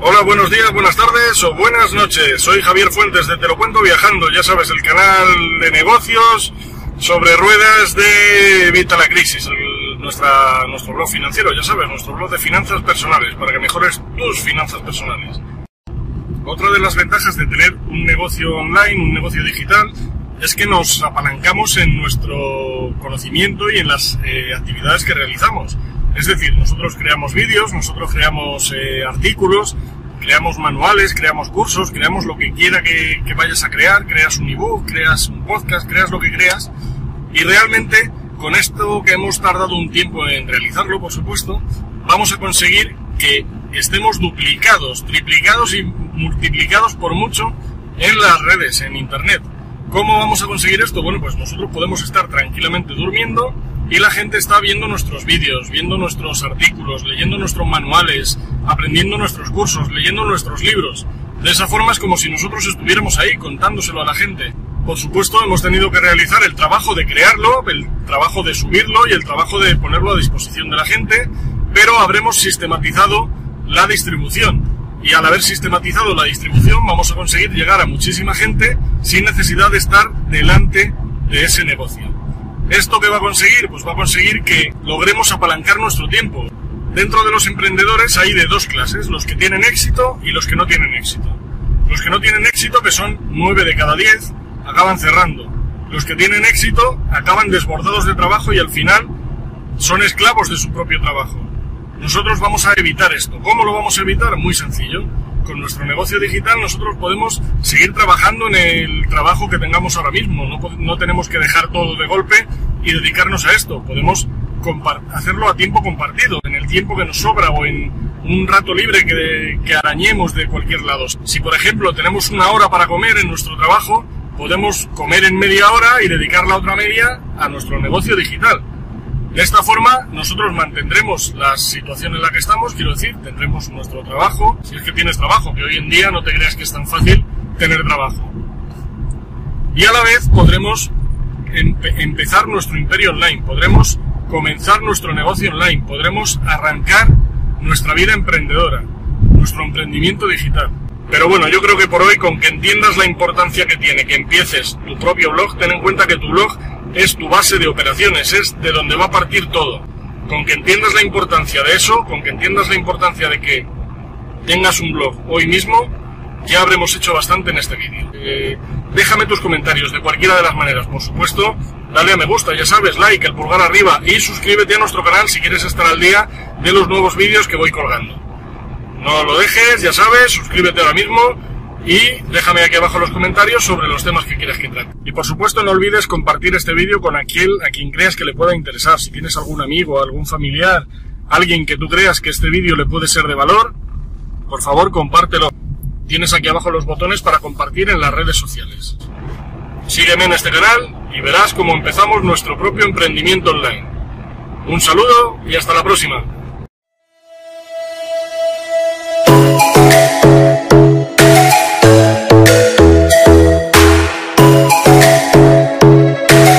Hola, buenos días, buenas tardes o buenas noches. Soy Javier Fuentes de Te lo cuento viajando, ya sabes, el canal de negocios sobre ruedas de Evita la Crisis, el- nuestra, nuestro blog financiero, ya sabes, nuestro blog de finanzas personales, para que mejores tus finanzas personales. Otra de las ventajas de tener un negocio online, un negocio digital, es que nos apalancamos en nuestro conocimiento y en las eh, actividades que realizamos. Es decir, nosotros creamos vídeos, nosotros creamos eh, artículos, creamos manuales, creamos cursos, creamos lo que quiera que, que vayas a crear, creas un ebook, creas un podcast, creas lo que creas. Y realmente, con esto que hemos tardado un tiempo en realizarlo, por supuesto, vamos a conseguir que estemos duplicados, triplicados y multiplicados por mucho en las redes, en Internet. ¿Cómo vamos a conseguir esto? Bueno, pues nosotros podemos estar tranquilamente durmiendo y la gente está viendo nuestros vídeos, viendo nuestros artículos, leyendo nuestros manuales, aprendiendo nuestros cursos, leyendo nuestros libros. De esa forma es como si nosotros estuviéramos ahí contándoselo a la gente. Por supuesto, hemos tenido que realizar el trabajo de crearlo, el trabajo de subirlo y el trabajo de ponerlo a disposición de la gente, pero habremos sistematizado la distribución. Y al haber sistematizado la distribución vamos a conseguir llegar a muchísima gente sin necesidad de estar delante de ese negocio. ¿Esto qué va a conseguir? Pues va a conseguir que logremos apalancar nuestro tiempo. Dentro de los emprendedores hay de dos clases, los que tienen éxito y los que no tienen éxito. Los que no tienen éxito, que son 9 de cada 10, acaban cerrando. Los que tienen éxito acaban desbordados de trabajo y al final son esclavos de su propio trabajo. Nosotros vamos a evitar esto. ¿Cómo lo vamos a evitar? Muy sencillo. Con nuestro negocio digital nosotros podemos seguir trabajando en el trabajo que tengamos ahora mismo. No, tenemos que dejar todo de golpe y dedicarnos a esto. Podemos hacerlo a tiempo compartido, en el tiempo que nos sobra o en un rato libre que, que arañemos de cualquier lado. Si por ejemplo tenemos una hora para comer en nuestro trabajo, podemos comer en media hora y dedicar la otra media a nuestro negocio digital. De esta forma, nosotros mantendremos la situación en la que estamos, quiero decir, tendremos nuestro trabajo, si es que tienes trabajo, que hoy en día no te creas que es tan fácil tener trabajo. Y a la vez podremos empe- empezar nuestro imperio online, podremos comenzar nuestro negocio online, podremos arrancar nuestra vida emprendedora, nuestro emprendimiento digital. Pero bueno, yo creo que por hoy, con que entiendas la importancia que tiene que empieces tu propio blog, ten en cuenta que tu blog es tu base de operaciones, es de donde va a partir todo. Con que entiendas la importancia de eso, con que entiendas la importancia de que tengas un blog hoy mismo, ya habremos hecho bastante en este vídeo. Eh, déjame tus comentarios de cualquiera de las maneras, por supuesto. Dale a me gusta, ya sabes, like, el pulgar arriba y suscríbete a nuestro canal si quieres estar al día de los nuevos vídeos que voy colgando. No lo dejes, ya sabes, suscríbete ahora mismo y déjame aquí abajo los comentarios sobre los temas que quieras que trate. Y por supuesto no olvides compartir este vídeo con aquel a quien creas que le pueda interesar. Si tienes algún amigo, algún familiar, alguien que tú creas que este vídeo le puede ser de valor, por favor compártelo. Tienes aquí abajo los botones para compartir en las redes sociales. Sígueme en este canal y verás cómo empezamos nuestro propio emprendimiento online. Un saludo y hasta la próxima.